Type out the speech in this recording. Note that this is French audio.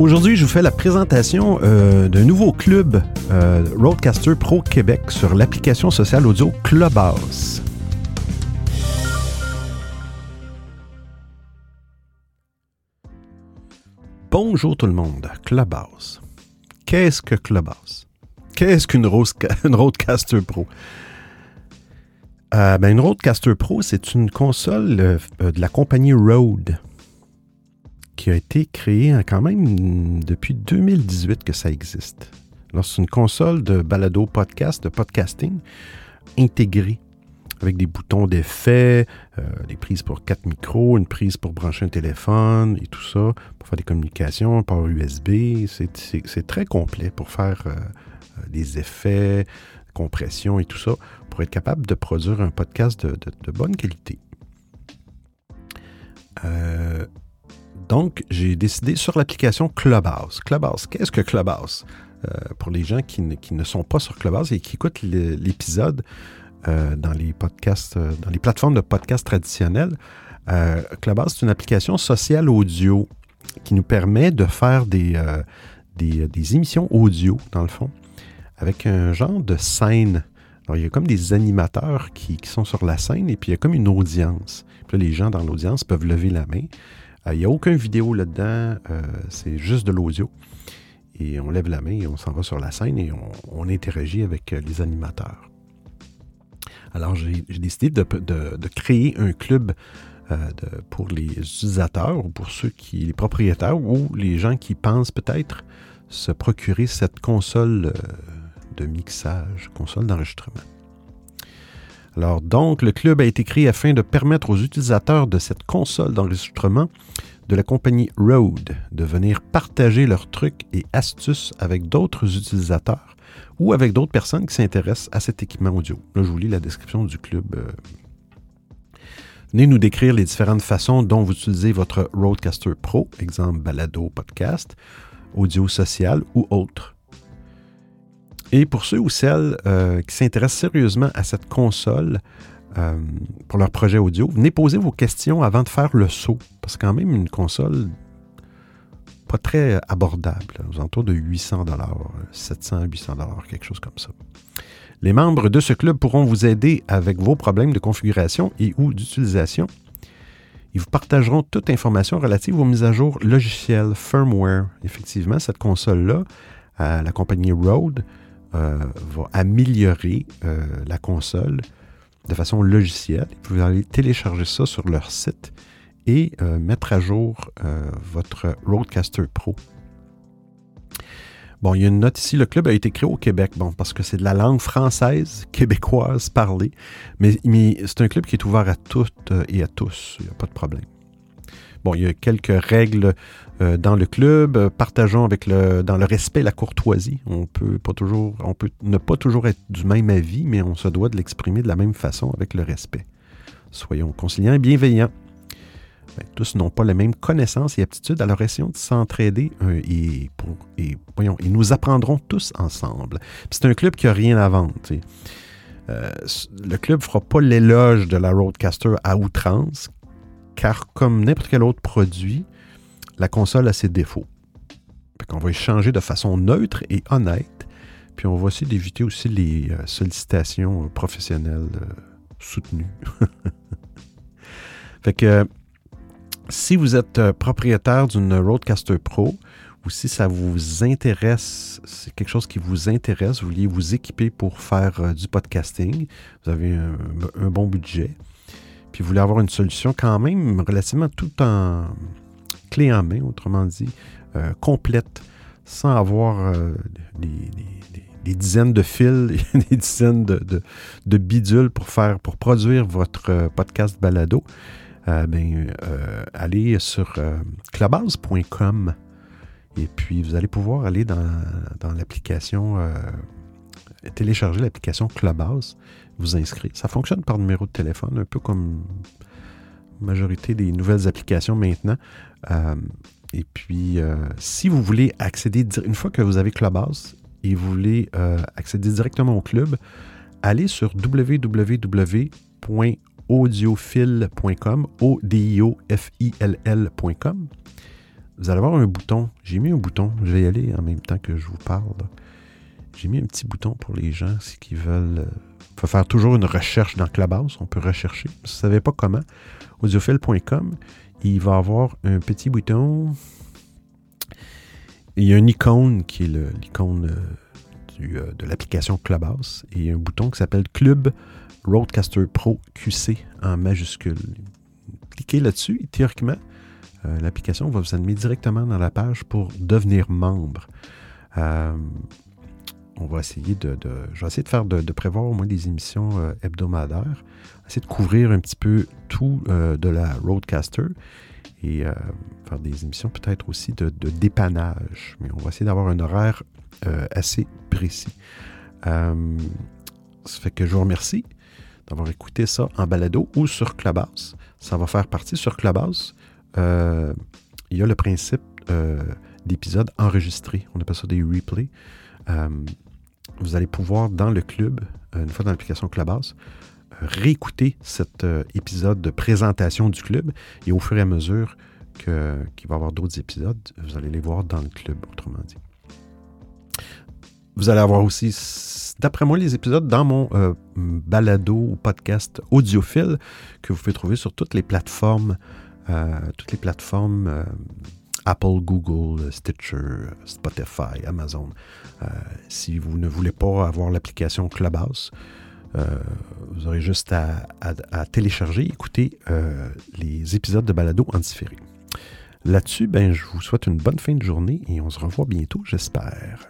Aujourd'hui, je vous fais la présentation euh, d'un nouveau club euh, Roadcaster Pro Québec sur l'application sociale audio Clubhouse. Bonjour tout le monde, Clubhouse. Qu'est-ce que Clubhouse? Qu'est-ce qu'une Roadcaster Pro? Euh, ben, une Roadcaster Pro, c'est une console de la compagnie Rode qui a été créée quand même depuis 2018 que ça existe. C'est une console de balado podcast, de podcasting intégrée avec des boutons d'effet, euh, des prises pour quatre micros, une prise pour brancher un téléphone et tout ça, pour faire des communications, par USB. C'est très complet pour faire euh, euh, des effets, compression et tout ça, pour être capable de produire un podcast de, de bonne qualité. Donc, j'ai décidé sur l'application Clubhouse. Clubhouse, qu'est-ce que Clubhouse? pour les gens qui ne, sont pas sur Clubhouse et qui écoutent l'épisode, euh, dans les podcasts, euh, dans les plateformes de podcasts traditionnelles. Euh, Clubhouse, c'est une application sociale audio qui nous permet de faire des, émissions audio, dans le fond, avec un genre de scène. Il y a comme des animateurs qui, sont sur la scène et puis il y a comme une audience. Les gens dans l'audience peuvent lever la main. Il n'y a aucune vidéo là-dedans, c'est juste de l'audio. Et on lève la main et on s'en va sur la scène et on interagit avec les animateurs. Alors, j'ai décidé de, créer un club euh, pour les utilisateurs ou pour ceux qui, les propriétaires ou les gens qui pensent peut-être se procurer cette console euh, de mixage, console d'enregistrement. Alors donc, le club a été créé afin de permettre aux utilisateurs de cette console d'enregistrement de la compagnie Rode de venir partager leurs trucs et astuces avec d'autres utilisateurs ou avec d'autres personnes qui s'intéressent à cet équipement audio. Là, je vous lis la description du club. Euh. Venez nous décrire les différentes façons dont vous utilisez votre Roadcaster Pro, exemple balado, podcast, audio social ou autre. Et pour ceux ou celles euh, qui s'intéressent sérieusement à cette console euh, pour leur projet audio, venez poser vos questions avant de faire le saut. Parce que quand même, une console pas très abordable, aux alentours de 800 dollars, 700, 800 dollars, quelque chose comme ça. Les membres de ce club pourront vous aider avec vos problèmes de configuration et ou d'utilisation. Ils vous partageront toute information relative aux mises à jour logicielles, firmware. Effectivement, cette console-là, la compagnie Rode, euh, va améliorer euh, la console de façon logicielle. Vous allez télécharger ça sur leur site et euh, mettre à jour votre Roadcaster Pro. Bon, il y a une note ici, le club a été créé au Québec, bon, parce que c'est de la langue française, québécoise parlée, mais, c'est un club qui est ouvert à toutes et à tous, il n'y a pas de problème. Bon, il y a quelques règles dans le club. Partageons avec le, dans le respect la courtoisie. On peut pas toujours, on peut ne pas toujours être du même avis, mais on se doit de l'exprimer de la même façon avec le respect. Soyons conciliants et bienveillants. Ben, tous n'ont pas les mêmes connaissances et aptitudes, alors essayons de s'entraider euh, et, voyons, et nous apprendrons tous ensemble. C'est un club qui n'a rien à vendre. Euh, le club ne fera pas l'éloge de la Roadcaster à outrance, car comme n'importe quel autre produit, la console a ses défauts. On va échanger de façon neutre et honnête, puis on va essayer d'éviter aussi les euh, sollicitations professionnelles soutenues. fait si vous êtes euh, propriétaire d'une Roadcaster Pro ou si ça vous intéresse, c'est quelque chose qui vous intéresse, vous vouliez vous équiper pour faire euh, du podcasting, vous avez un, bon budget, puis voulez avoir une solution quand même relativement tout en clé en main, autrement dit, euh, complète, sans avoir des, dizaines de fils, des dizaines de, bidules pour faire, pour produire votre podcast balado. Euh, ben, euh, allez sur euh, clubhouse.com et puis vous allez pouvoir aller dans, l'application, télécharger l'application Clubhouse, vous inscrire. Ça fonctionne par numéro de téléphone, un peu comme la majorité des nouvelles applications maintenant. et puis, si vous voulez accéder, une fois que vous avez Clubhouse et vous voulez accéder directement au club, allez sur www audiophile.com, O-D-I-O-F-I-L-L.com. vous allez avoir un bouton. J'ai mis un bouton. Je vais y aller en même temps que je vous parle. J'ai mis un petit bouton pour les gens qui veulent. Euh, faut faire toujours une recherche dans Clubhouse. On peut rechercher. Si vous ne savez pas comment, audiophile.com, il va avoir un petit bouton. Il y a une icône qui est l'icône euh, euh, de l'application Clubhouse et un bouton qui s'appelle Club Roadcaster Pro QC en majuscule. Cliquez là-dessus théoriquement, l'application va vous amener directement dans la page pour devenir membre. On va essayer de, je de faire de, prévoir au moins des émissions euh, hebdomadaires, essayer de couvrir un petit peu tout de la Roadcaster et faire des émissions peut-être aussi de, dépannage. Mais on va essayer d'avoir un horaire assez précis. ça fait que je vous remercie d'avoir écouté ça en balado ou sur Clubhouse. Ça va faire partie sur Clubhouse. Euh, il y a le principe euh, d'épisodes enregistrés. On appelle ça des replays. Euh, vous allez pouvoir, dans le club, une fois dans l'application Clubhouse, réécouter cet épisode de présentation du club et au fur et à mesure qu'il va y avoir d'autres épisodes, vous allez les voir dans le club, autrement dit. Vous allez avoir aussi, d'après moi, les épisodes dans mon balado ou podcast audiophile que vous pouvez trouver sur toutes les plateformes euh, toutes les plateformes euh, Apple, Google, Stitcher, Spotify, Amazon. Euh, si vous ne voulez pas avoir l'application Clubhouse, vous aurez juste à, télécharger, écouter les épisodes de Balado en différé. Là-dessus, ben, je vous souhaite une bonne fin de journée et on se revoit bientôt, j'espère.